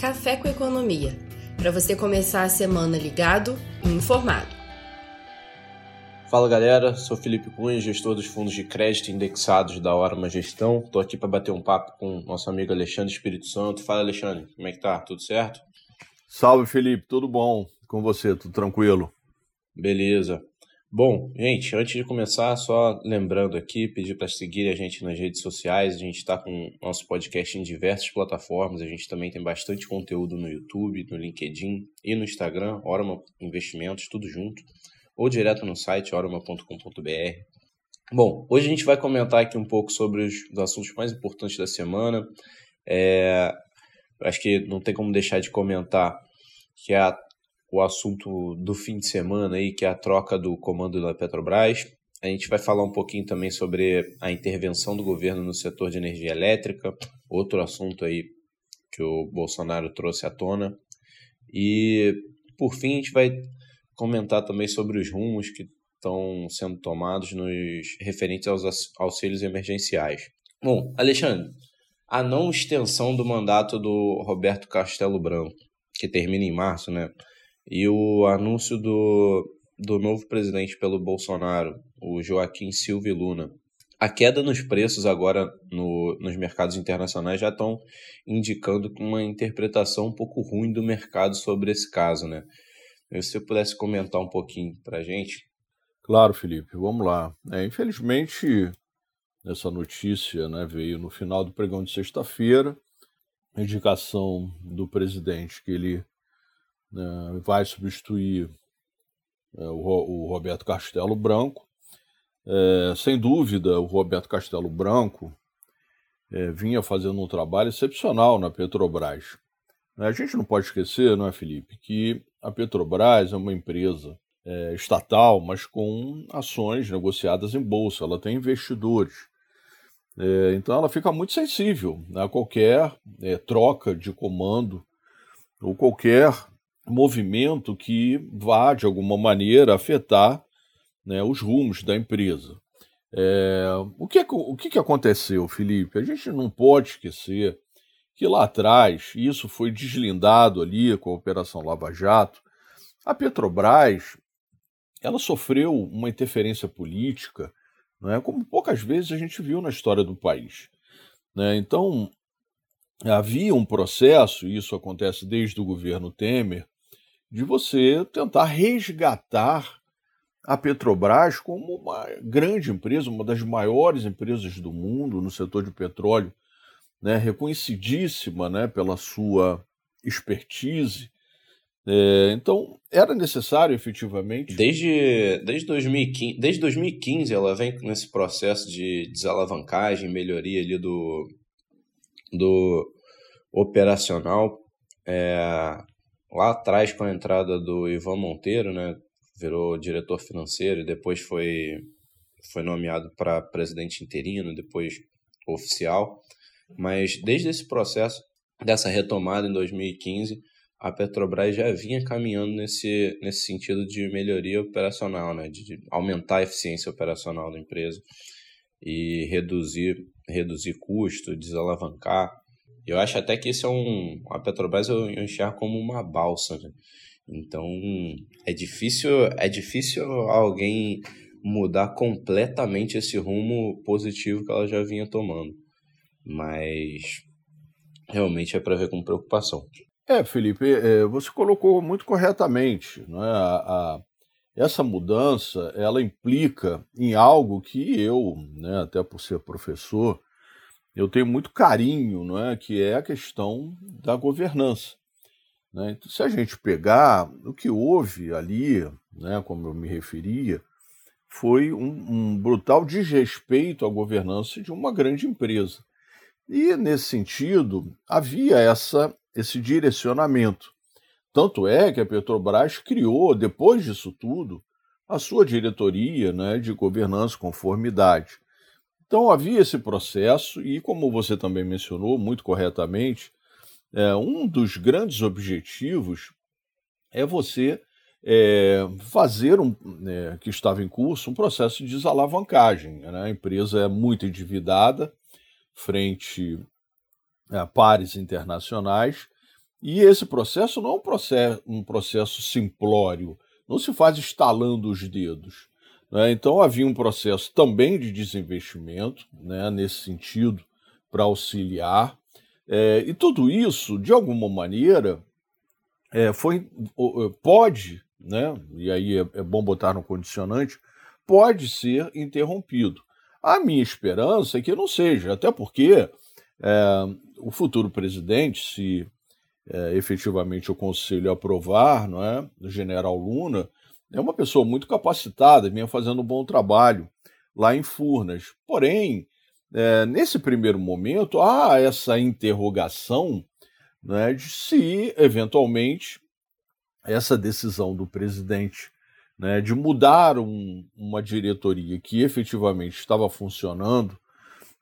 Café com Economia, para você começar a semana ligado e informado. Fala galera, sou Felipe Cunha, gestor dos fundos de crédito indexados da Orma Gestão. Estou aqui para bater um papo com nosso amigo Alexandre Espírito Santo. Fala Alexandre, como é que tá? Tudo certo? Salve Felipe, tudo bom? Com você, tudo tranquilo? Beleza. Bom, gente, antes de começar, só lembrando aqui, pedir para seguir a gente nas redes sociais. A gente está com nosso podcast em diversas plataformas. A gente também tem bastante conteúdo no YouTube, no LinkedIn e no Instagram, Orma Investimentos, tudo junto ou direto no site orama.com.br. Bom, hoje a gente vai comentar aqui um pouco sobre os, os assuntos mais importantes da semana. É, acho que não tem como deixar de comentar que a, o assunto do fim de semana aí, que é a troca do comando da Petrobras. A gente vai falar um pouquinho também sobre a intervenção do governo no setor de energia elétrica, outro assunto aí que o Bolsonaro trouxe à tona. E por fim, a gente vai comentar também sobre os rumos que estão sendo tomados nos referentes aos auxílios emergenciais. Bom, Alexandre, a não extensão do mandato do Roberto Castelo Branco, que termina em março, né? E o anúncio do, do novo presidente pelo Bolsonaro, o Joaquim Silva Luna. A queda nos preços agora no, nos mercados internacionais já estão indicando uma interpretação um pouco ruim do mercado sobre esse caso, né? Se você pudesse comentar um pouquinho para a gente. Claro, Felipe, vamos lá. É, infelizmente, essa notícia né, veio no final do pregão de sexta-feira, indicação do presidente que ele né, vai substituir é, o, o, Roberto Castelo Branco. É, sem dúvida, o Roberto Castelo Branco é, vinha fazendo um trabalho excepcional na Petrobras. Né, a gente não pode esquecer, não é, Felipe, que a Petrobras é uma empresa é, estatal, mas com ações negociadas em bolsa, ela tem investidores. É, então ela fica muito sensível a qualquer é, troca de comando ou qualquer movimento que vá, de alguma maneira, afetar né, os rumos da empresa. É, o que, o que aconteceu, Felipe? A gente não pode esquecer que lá atrás, isso foi deslindado ali com a Operação Lava Jato, a Petrobras ela sofreu uma interferência política, né, como poucas vezes a gente viu na história do país. Né? Então, havia um processo, e isso acontece desde o governo Temer, de você tentar resgatar a Petrobras como uma grande empresa, uma das maiores empresas do mundo no setor de petróleo né, reconhecidíssima né, pela sua expertise. É, então, era necessário efetivamente. Desde, desde, 2015, desde 2015, ela vem nesse processo de desalavancagem, melhoria ali do, do operacional. É, lá atrás, com a entrada do Ivan Monteiro, né, virou diretor financeiro e depois foi, foi nomeado para presidente interino, depois oficial. Mas desde esse processo, dessa retomada em 2015, a Petrobras já vinha caminhando nesse, nesse sentido de melhoria operacional, né? de, aumentar a eficiência operacional da empresa e reduzir, reduzir custo, desalavancar. Eu acho até que isso é um. A Petrobras eu enxergo como uma balsa. Né? Então é difícil, é difícil alguém mudar completamente esse rumo positivo que ela já vinha tomando mas realmente é para ver com preocupação. É, Felipe, é, você colocou muito corretamente. Né? A, a, essa mudança ela implica em algo que eu, né, até por ser professor, eu tenho muito carinho, não é? que é a questão da governança. Né? Então, se a gente pegar o que houve ali, né, como eu me referia, foi um, um brutal desrespeito à governança de uma grande empresa. E, nesse sentido, havia essa, esse direcionamento. Tanto é que a Petrobras criou, depois disso tudo, a sua diretoria né, de governança e conformidade. Então havia esse processo, e como você também mencionou muito corretamente, é, um dos grandes objetivos é você é, fazer um, é, que estava em curso um processo de desalavancagem. Né? A empresa é muito endividada, frente a pares internacionais E esse processo não é um processo, um processo simplório, não se faz estalando os dedos. Né? Então havia um processo também de desinvestimento, né, nesse sentido, para auxiliar. É, e tudo isso, de alguma maneira, é, foi, pode, né, e aí é, é bom botar no condicionante, pode ser interrompido. A minha esperança é que não seja, até porque é, o futuro presidente, se é, efetivamente o Conselho aprovar, não é, o general Luna, é uma pessoa muito capacitada, vinha fazendo um bom trabalho lá em Furnas. Porém, é, nesse primeiro momento, há essa interrogação né, de se, eventualmente, essa decisão do presidente né, de mudar um, uma diretoria que efetivamente estava funcionando,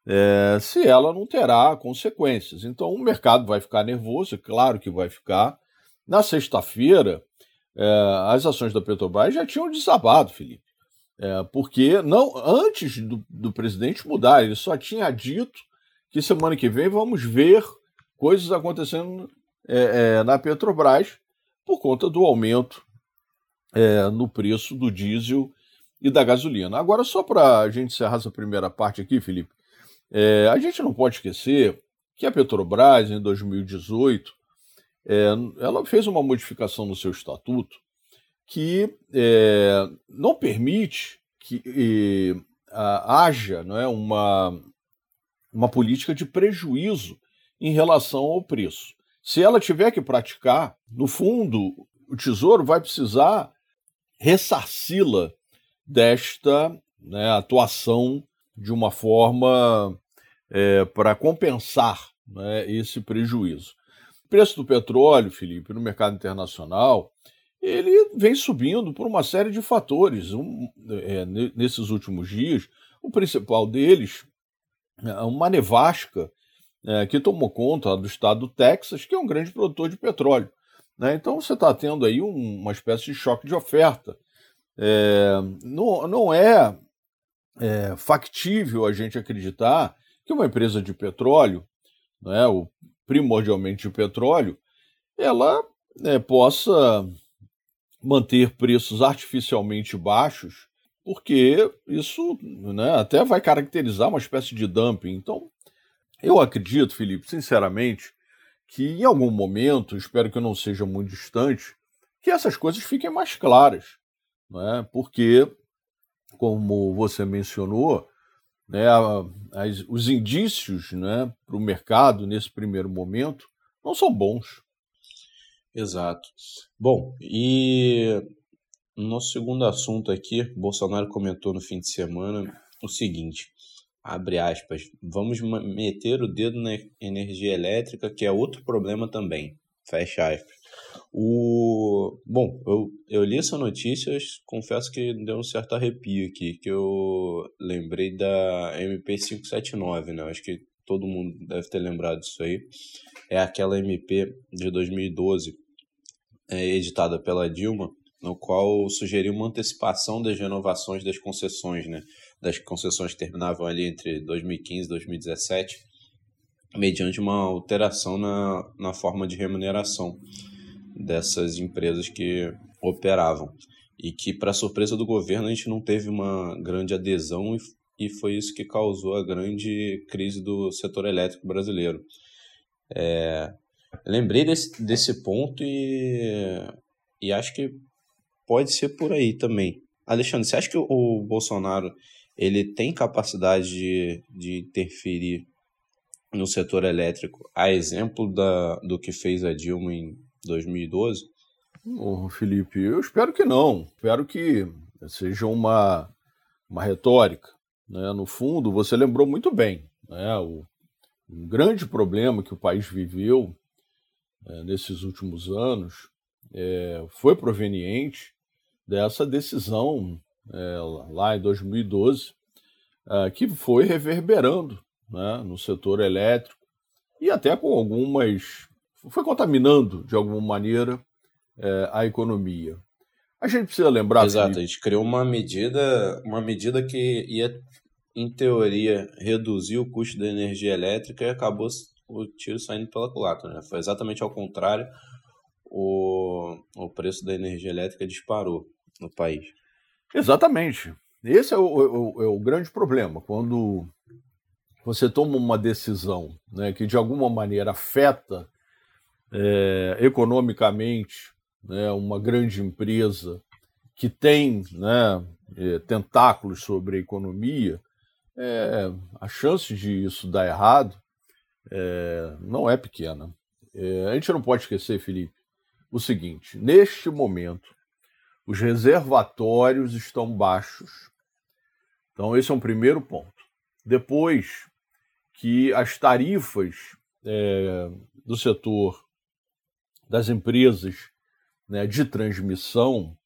é, se ela não terá consequências. Então o mercado vai ficar nervoso, é claro que vai ficar. Na sexta-feira, as ações da Petrobras já tinham desabado, Felipe. É, porque não antes do, do presidente mudar, ele só tinha dito que semana que vem vamos ver coisas acontecendo é, é, na Petrobras por conta do aumento é, no preço do diesel e da gasolina. Agora, só para a gente encerrar essa primeira parte aqui, Felipe, é, a gente não pode esquecer que a Petrobras, em 2018, é, ela fez uma modificação no seu estatuto que é, não permite que a, haja não é, uma, uma política de prejuízo em relação ao preço. Se ela tiver que praticar, no fundo, o Tesouro vai precisar ressarci-la desta né, atuação de uma forma é, para compensar né, esse prejuízo. O preço do petróleo, Felipe, no mercado internacional, ele vem subindo por uma série de fatores. Um, é, nesses últimos dias, o principal deles é uma nevasca é, que tomou conta do estado do Texas, que é um grande produtor de petróleo. Né? Então você está tendo aí um, uma espécie de choque de oferta. É, não, não é, é, factível a gente acreditar que uma empresa de petróleo, né, o, primordialmente de petróleo, ela né, possa manter preços artificialmente baixos, porque isso né, até vai caracterizar uma espécie de dumping. Então, eu acredito, Felipe, sinceramente, que em algum momento, espero que não seja muito distante, que essas coisas fiquem mais claras, né? porque, como você mencionou, né, as, os indícios né, para o mercado nesse primeiro momento não são bons. Exato. Bom, e no nosso segundo assunto aqui, Bolsonaro comentou no fim de semana o seguinte: abre aspas, vamos meter o dedo na energia elétrica, que é outro problema também. Fecha aspas. O... Bom, eu, eu li essa notícia, confesso que deu um certo arrepio aqui, que eu lembrei da MP579, né? Acho que todo mundo deve ter lembrado disso aí. É aquela MP de 2012, é, editada pela Dilma, no qual sugeriu uma antecipação das renovações das concessões, né? Das concessões que terminavam ali entre 2015 e 2017, mediante uma alteração na, na forma de remuneração dessas empresas que operavam. E que, para surpresa do governo, a gente não teve uma grande adesão e, foi isso que causou a grande crise do setor elétrico brasileiro. É, lembrei desse, desse ponto e, e acho que pode ser por aí também. Alexandre, você acha que o Bolsonaro ele tem capacidade de, de interferir no setor elétrico, a exemplo da, do que fez a Dilma em 2012? Oh, Felipe, eu espero que não. Espero que seja uma, uma retórica. Né? No fundo, você lembrou muito bem. Né? O, um grande problema que o país viveu é, nesses últimos anos é, foi proveniente dessa decisão é, lá em 2012, é, que foi reverberando né, no setor elétrico e até com algumas foi contaminando de alguma maneira é, a economia. A gente precisa lembrar. Exato, que... a gente criou uma medida, uma medida que ia, em teoria, reduzir o custo da energia elétrica e acabou o tiro saindo pela culatra. Né? Foi exatamente ao contrário, o, o preço da energia elétrica disparou no país. Exatamente. Esse é o, o, é o grande problema. Quando você toma uma decisão né, que de alguma maneira afeta é, economicamente né, uma grande empresa que tem né, é, tentáculos sobre a economia, é, a chance de isso dar errado é, não é pequena. É, a gente não pode esquecer, Felipe, o seguinte: neste momento, os reservatórios estão baixos. Então, esse é um primeiro ponto. Depois que as tarifas é, do setor das empresas né, de transmissão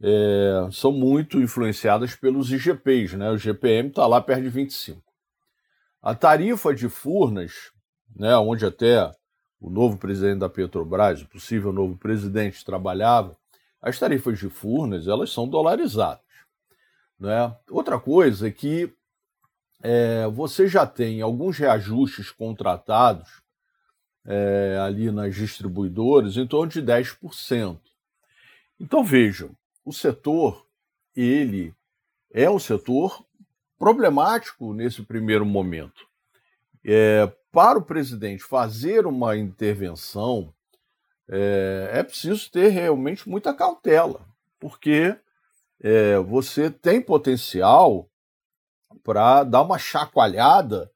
é, são muito influenciadas pelos IGPs, né? O GPM está lá perto de 25. A tarifa de Furnas, né, onde até o novo presidente da Petrobras, o possível novo presidente, trabalhava, as tarifas de Furnas elas são dolarizadas. Né? Outra coisa é que é, você já tem alguns reajustes contratados é, ali nas distribuidoras em torno de 10%. Então vejam, o setor ele é um setor problemático nesse primeiro momento. É, para o presidente fazer uma intervenção, é, é preciso ter realmente muita cautela, porque é, você tem potencial para dar uma chacoalhada,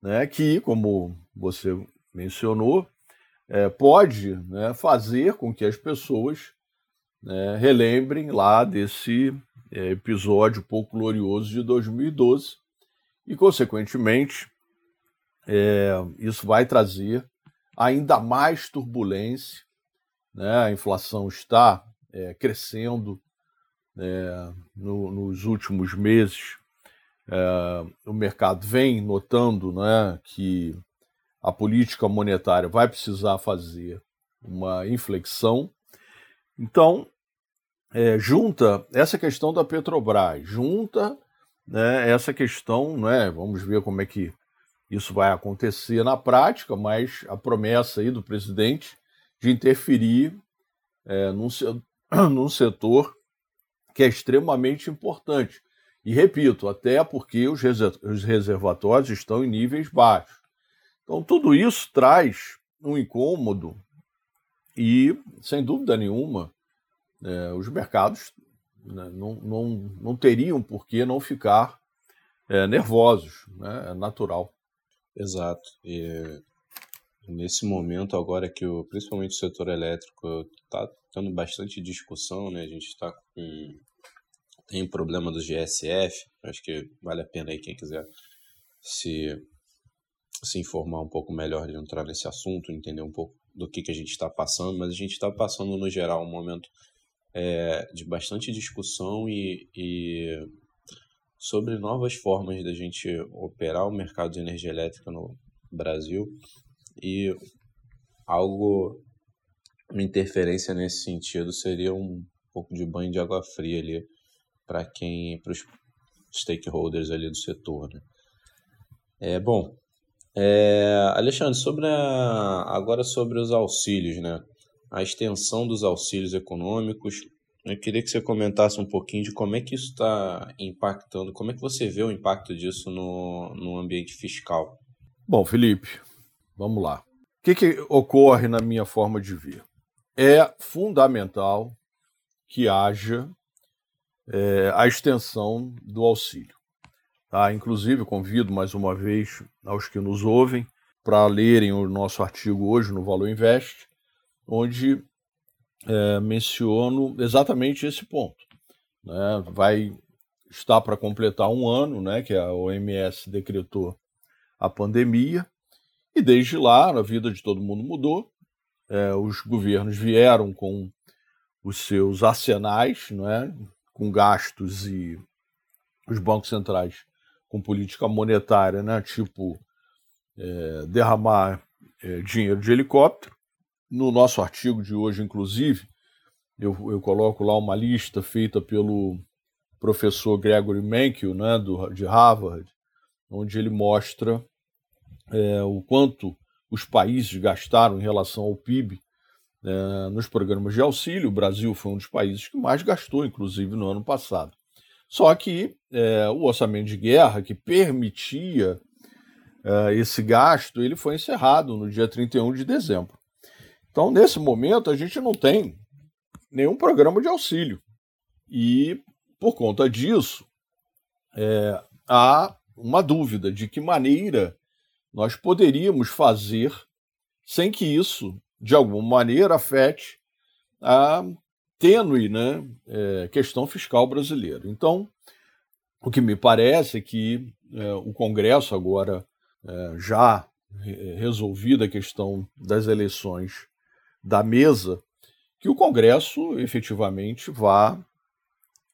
né, que, como você mencionou, é, pode né, fazer com que as pessoas né, relembrem lá desse é, episódio pouco glorioso de 2012 e, consequentemente, é, isso vai trazer ainda mais turbulência. Né? A inflação está é, crescendo é, no, nos últimos meses. É, o mercado vem notando né, que a política monetária vai precisar fazer uma inflexão. Então, é, junta essa questão da Petrobras, junta né, essa questão, né, vamos ver como é que isso vai acontecer na prática, mas a promessa aí do presidente de interferir é, num, num setor que é extremamente importante. E repito, até porque os reservatórios estão em níveis baixos. Então, tudo isso traz um incômodo e, sem dúvida nenhuma, é, os mercados né, não, não, não teriam por que não ficar é, nervosos, né, é natural. Exato. E nesse momento agora que o, principalmente o setor elétrico está tendo bastante discussão, né? A gente está com tem problema do GSF, acho que vale a pena aí quem quiser se se informar um pouco melhor de entrar nesse assunto, entender um pouco do que, que a gente está passando, mas a gente está passando no geral um momento é, de bastante discussão e, e sobre novas formas da gente operar o mercado de energia elétrica no Brasil e algo, uma interferência nesse sentido seria um pouco de banho de água fria ali para quem, para os stakeholders ali do setor, né? É bom. É, Alexandre, sobre a, agora sobre os auxílios, né? a extensão dos auxílios econômicos. Eu queria que você comentasse um pouquinho de como é que isso está impactando, como é que você vê o impacto disso no, no ambiente fiscal. Bom, Felipe, vamos lá. O que, que ocorre na minha forma de ver? É fundamental que haja é, a extensão do auxílio. Tá? Inclusive, convido mais uma vez aos que nos ouvem para lerem o nosso artigo hoje no Valor Invest, onde é, menciono exatamente esse ponto. Né? Vai estar para completar um ano, né, que a OMS decretou a pandemia, e desde lá a vida de todo mundo mudou. É, os governos vieram com os seus arsenais, né, com gastos e os bancos centrais com política monetária, né, tipo é, derramar é, dinheiro de helicóptero, no nosso artigo de hoje, inclusive, eu, eu coloco lá uma lista feita pelo professor Gregory Mankiw, né, do, de Harvard, onde ele mostra é, o quanto os países gastaram em relação ao PIB é, nos programas de auxílio. O Brasil foi um dos países que mais gastou, inclusive no ano passado. Só que é, o orçamento de guerra, que permitia é, esse gasto, ele foi encerrado no dia 31 de dezembro. Então, nesse momento, a gente não tem nenhum programa de auxílio. E, por conta disso, é, há uma dúvida de que maneira nós poderíamos fazer sem que isso, de alguma maneira, afete a tênue né, é, questão fiscal brasileira. Então, o que me parece é que é, o Congresso, agora é, já resolvida a questão das eleições da mesa, que o Congresso efetivamente vá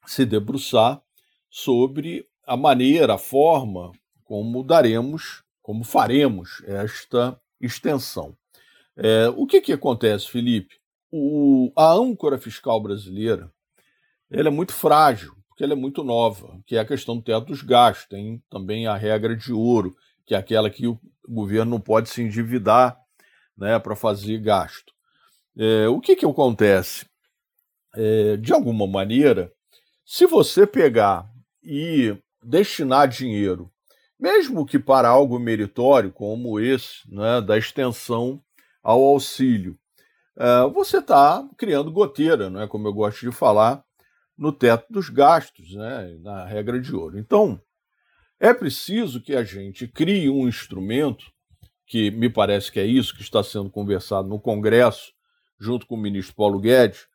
se debruçar sobre a maneira, a forma como daremos, como faremos esta extensão. É, o que, que acontece, Felipe? O, a âncora fiscal brasileira ela é muito frágil, porque ela é muito nova, que é a questão do teto dos gastos. Tem também a regra de ouro, que é aquela que o governo não pode se endividar né, para fazer gasto. É, o que, que acontece? É, de alguma maneira, se você pegar e destinar dinheiro, mesmo que para algo meritório, como esse, né, da extensão ao auxílio, uh, você está criando goteira, não é como eu gosto de falar, no teto dos gastos, né, na regra de ouro. Então, é preciso que a gente crie um instrumento, que me parece que é isso que está sendo conversado no Congresso, junto com o ministro Paulo Guedes,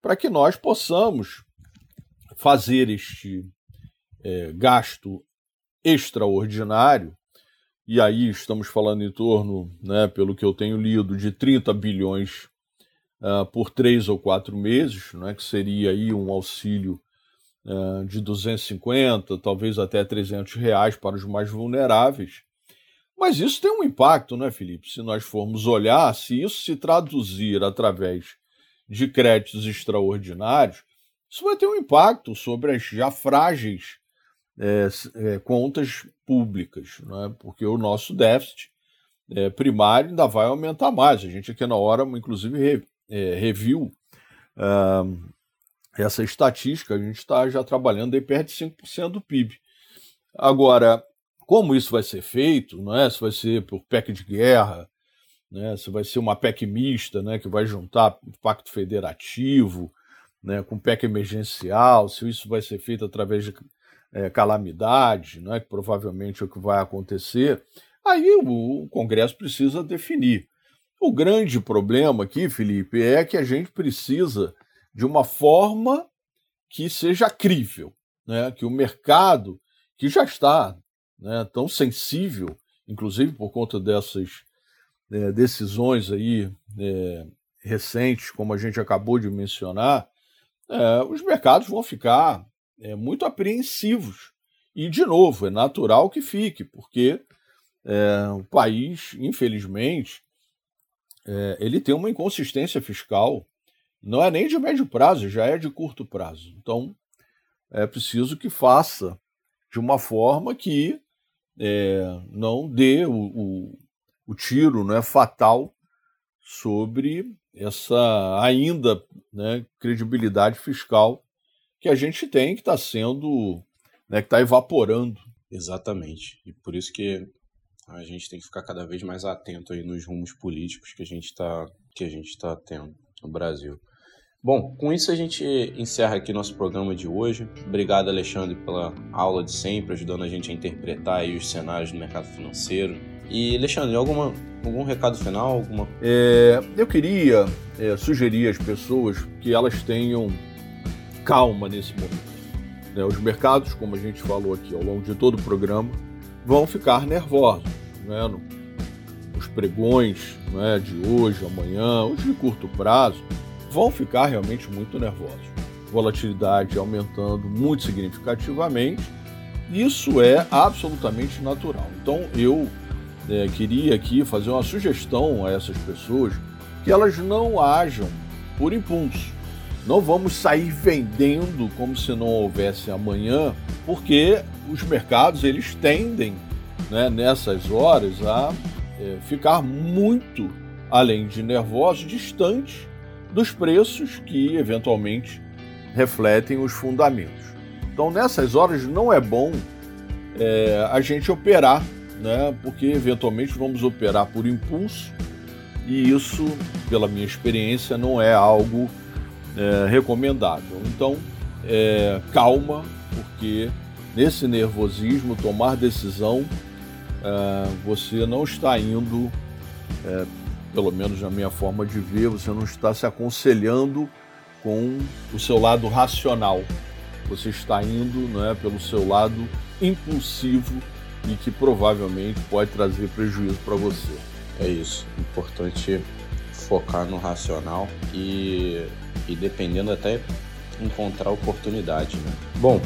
para que nós possamos fazer este é, gasto extraordinário, e aí estamos falando em torno, né, pelo que eu tenho lido, de 30 bilhões uh, por três ou quatro meses, né, que seria aí um auxílio uh, de 250, talvez até 300 reais para os mais vulneráveis. Mas isso tem um impacto, né, Felipe? Se nós formos olhar, se isso se traduzir através de créditos extraordinários, isso vai ter um impacto sobre as já frágeis é, é, contas públicas, né? porque o nosso déficit é, primário ainda vai aumentar mais. A gente aqui na hora, inclusive, é, reviu uh, essa estatística, a gente está já trabalhando aí perto de 5% do PIB. Agora, como isso vai ser feito, não é? se vai ser por PEC de guerra, né? se vai ser uma PEC mista, né? que vai juntar Pacto Federativo, né, com PEC emergencial, se isso vai ser feito através de é, calamidade, né, que provavelmente é o que vai acontecer, aí o, o Congresso precisa definir. O grande problema aqui, Felipe, é que a gente precisa de uma forma que seja crível, né, que o mercado, que já está né, tão sensível, inclusive por conta dessas é, decisões aí é, recentes, como a gente acabou de mencionar, é, os mercados vão ficar é, muito apreensivos. E, de novo, é natural que fique, porque é, o país, infelizmente, é, ele tem uma inconsistência fiscal, não é nem de médio prazo, já é de curto prazo. Então, é preciso que faça de uma forma que é, não dê o, o, o tiro né, fatal sobre essa ainda né, credibilidade fiscal que a gente tem, que está sendo, né, que está evaporando. Exatamente. E por isso que a gente tem que ficar cada vez mais atento aí nos rumos políticos que a gente está que a gente está tendo no Brasil. Bom, com isso a gente encerra aqui nosso programa de hoje. Obrigado, Alexandre, pela aula de sempre, ajudando a gente a interpretar aí os cenários do mercado financeiro. E, Alexandre, alguma, algum recado final? Alguma... É, eu queria é, sugerir às pessoas que elas tenham calma nesse momento. Né? Os mercados, como a gente falou aqui ao longo de todo o programa, vão ficar nervosos. Né? Os pregões né, de hoje, amanhã, os de curto prazo, vão ficar realmente muito nervosos. Volatilidade aumentando muito significativamente. Isso é absolutamente natural. Então eu é, queria aqui fazer uma sugestão a essas pessoas que elas não ajam por impulso. Não vamos sair vendendo como se não houvesse amanhã, porque os mercados eles tendem né, nessas horas a é, ficar muito, além de nervosos, distantes dos preços que eventualmente refletem os fundamentos. Então, nessas horas, não é bom é, a gente operar, né? porque eventualmente vamos operar por impulso e isso, pela minha experiência, não é algo é, recomendável. Então, é, calma, porque nesse nervosismo, tomar decisão, é, você não está indo, é, pelo menos na minha forma de ver, você não está se aconselhando com o seu lado racional. Você está indo né, pelo seu lado impulsivo e que provavelmente pode trazer prejuízo para você. É isso. Importante focar no racional e, e dependendo até encontrar oportunidade. Né? Bom,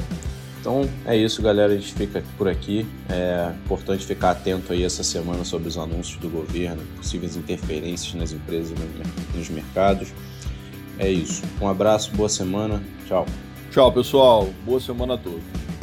então é isso, galera. A gente fica por aqui. É importante ficar atento aí essa semana sobre os anúncios do governo, possíveis interferências nas empresas nos mercados. É isso. Um abraço, boa semana. Tchau. Tchau, pessoal. Boa semana a todos.